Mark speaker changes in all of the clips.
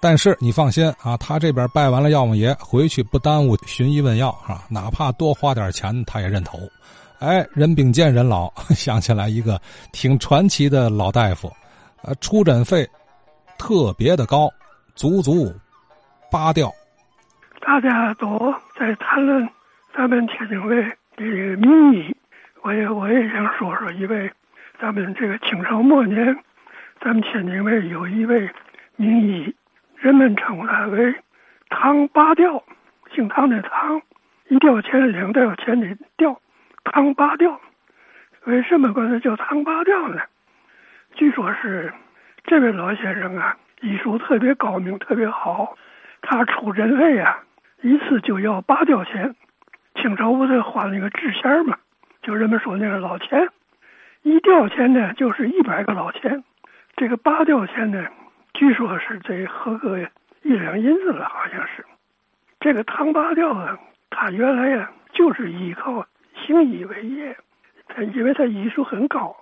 Speaker 1: 但是你放心啊，他这边拜完了药王爷，回去不耽误寻医问药，啊？哪怕多花点钱，他也认头。哎，人比见人老，想起来一个挺传奇的老大夫，呃，出诊费特别的高，足足八吊。
Speaker 2: 大家都在谈论咱们天津卫的名医，我也我也想说说一位，咱们这个清朝末年，咱们天津卫有一位名医，人们称呼他为唐八吊，姓唐的唐，一吊钱两吊钱的吊。唐八吊，为什么管他叫唐八吊呢？据说是这位老先生啊，医术特别高明，特别好。他出诊费啊，一次就要八吊钱。清朝不是换那个制钱嘛，就人们说那个老钱，一吊钱呢就是一百个老钱。这个八吊钱呢，据说是得合个一两银子了，好像是。这个唐八吊啊，他原来呀就是依靠。行医为业，他因为他医术很高，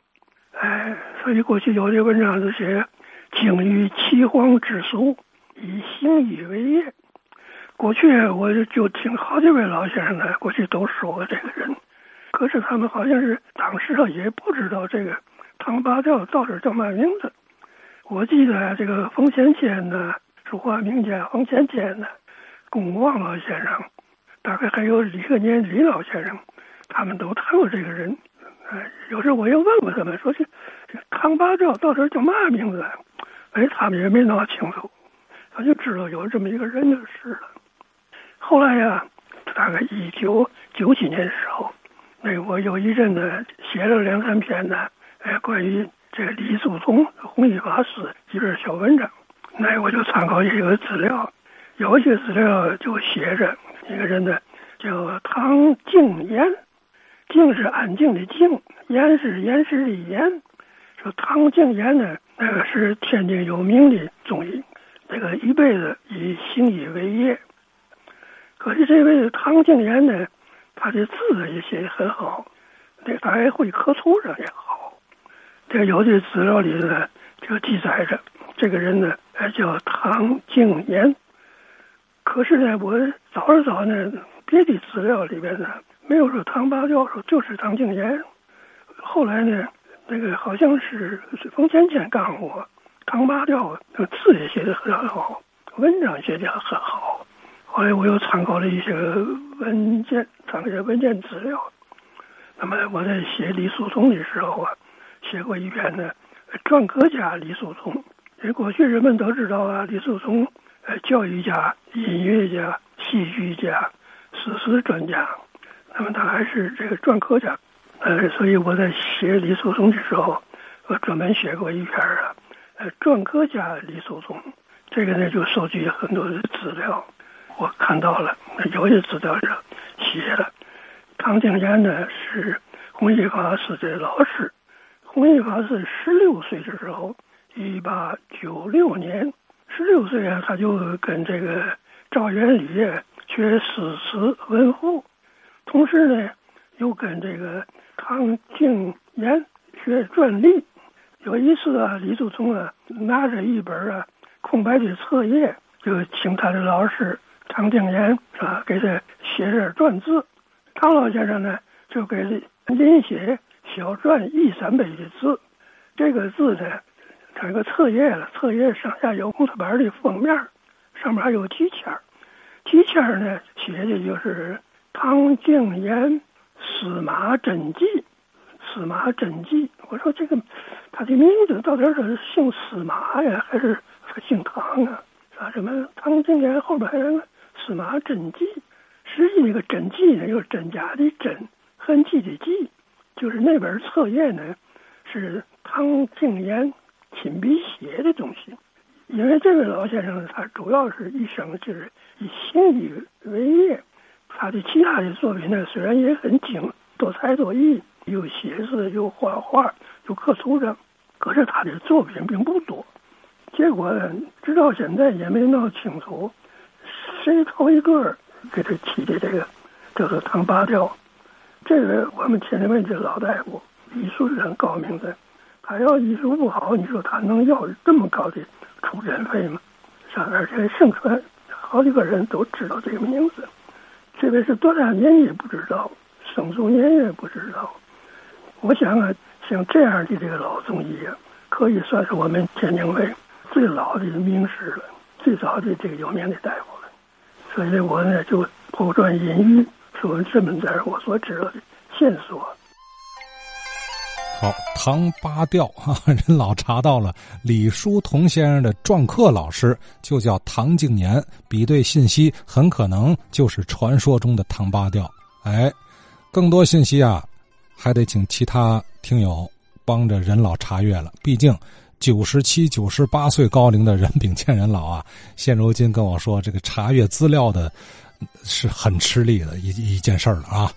Speaker 2: 哎，所以过去有的文章就写“精于岐黄之术，以行医为业”。过去我就就听好几位老先生呢，过去都说过这个人，可是他们好像是当时啊也不知道这个唐八吊到底叫嘛名字。我记得这个冯先谦呢，书画名家冯先谦呢，龚旺老先生，大概还有李克年李老先生。他们都谈过这个人，哎，有时候我又问过他们，说这这唐八吊到底叫嘛名字？哎，他们也没闹清楚，他就知道有这么一个人就是了。后来呀，大概一九九几年的时候，那我有一阵子写了两三篇呢，哎，关于这个李祖宗弘一法师几篇小文章，那我就参考一些资料，有些资料就写着一个人呢，叫唐敬言。静是安静的静，严是严实的严。说唐敬言呢，那个是天津有名的中医，这个一辈子以行医为业。可是这位唐静言呢，他的字也写的很好，那他还会刻图上也好。这有的资料里呢，就记载着这个人呢，叫唐敬言。可是呢，我找了找呢，别的资料里边呢。没有说唐八吊，说就是唐敬言。后来呢，那个好像是冯先谦干过唐八吊，那字也写的很好，文章写的很好。后来我又参考了一些文件，参考一些文件资料。那么我在写李叔同的时候啊，写过一篇呢，篆刻家李叔同。因为过去人们都知道啊，李叔同，呃，教育家、音乐家、戏剧家、史诗专家。那么他还是这个篆刻家，呃，所以我在写李叔同的时候，我专门写过一篇啊，呃，篆刻家李叔同，这个呢就收集很多的资料，我看到了，有些资料上写了，唐敬言呢是弘一法师的老师，弘一法师十六岁的时候，一八九六年，十六岁啊，他就跟这个赵元礼学诗词文赋。同时呢，又跟这个唐敬言学篆隶。有一次啊，李祖宗啊拿着一本啊空白的册页，就请他的老师唐敬言啊给他写点篆字。唐老先生呢就给临写小篆一三碑的字。这个字呢，它个册页了，册页上下有红头板的封面，上面还有题签儿。题签儿呢写的就是。唐敬言司马真迹，司马真迹。我说这个他的名字到底是姓司马呀，还是姓唐啊？说什么唐敬言后边还有个司马真迹？实际那个真迹呢，就是真假的真，痕迹的迹，就是那本册页呢，是唐敬言亲笔写的东西。因为这位老先生他主要是一生就是以行医为业。他的其他的作品呢，虽然也很精，多才多艺，有写字，有画画，有刻图上，可是他的作品并不多。结果呢直到现在也没闹清楚，谁头一个给他起的这个叫做唐八调。这个我们天津卫这老大夫医术是很高明的，他要医术不好，你说他能要这么高的出诊费吗？上而且盛传好几个人都知道这个名字。这位是多大年纪不知道，生卒年月不知道。我想啊，像这样的这个老中医啊，可以算是我们天津卫最老的名师了，最早的这个有名的大夫了。所以我呢就抛砖引玉，说这么点我所知道的线索。
Speaker 1: 好，唐八调哈，人老查到了李叔同先生的篆刻老师就叫唐敬年，比对信息很可能就是传说中的唐八调。哎，更多信息啊，还得请其他听友帮着任老查阅了。毕竟九十七、九十八岁高龄的任秉健人老啊，现如今跟我说这个查阅资料的是很吃力的一一件事儿了啊。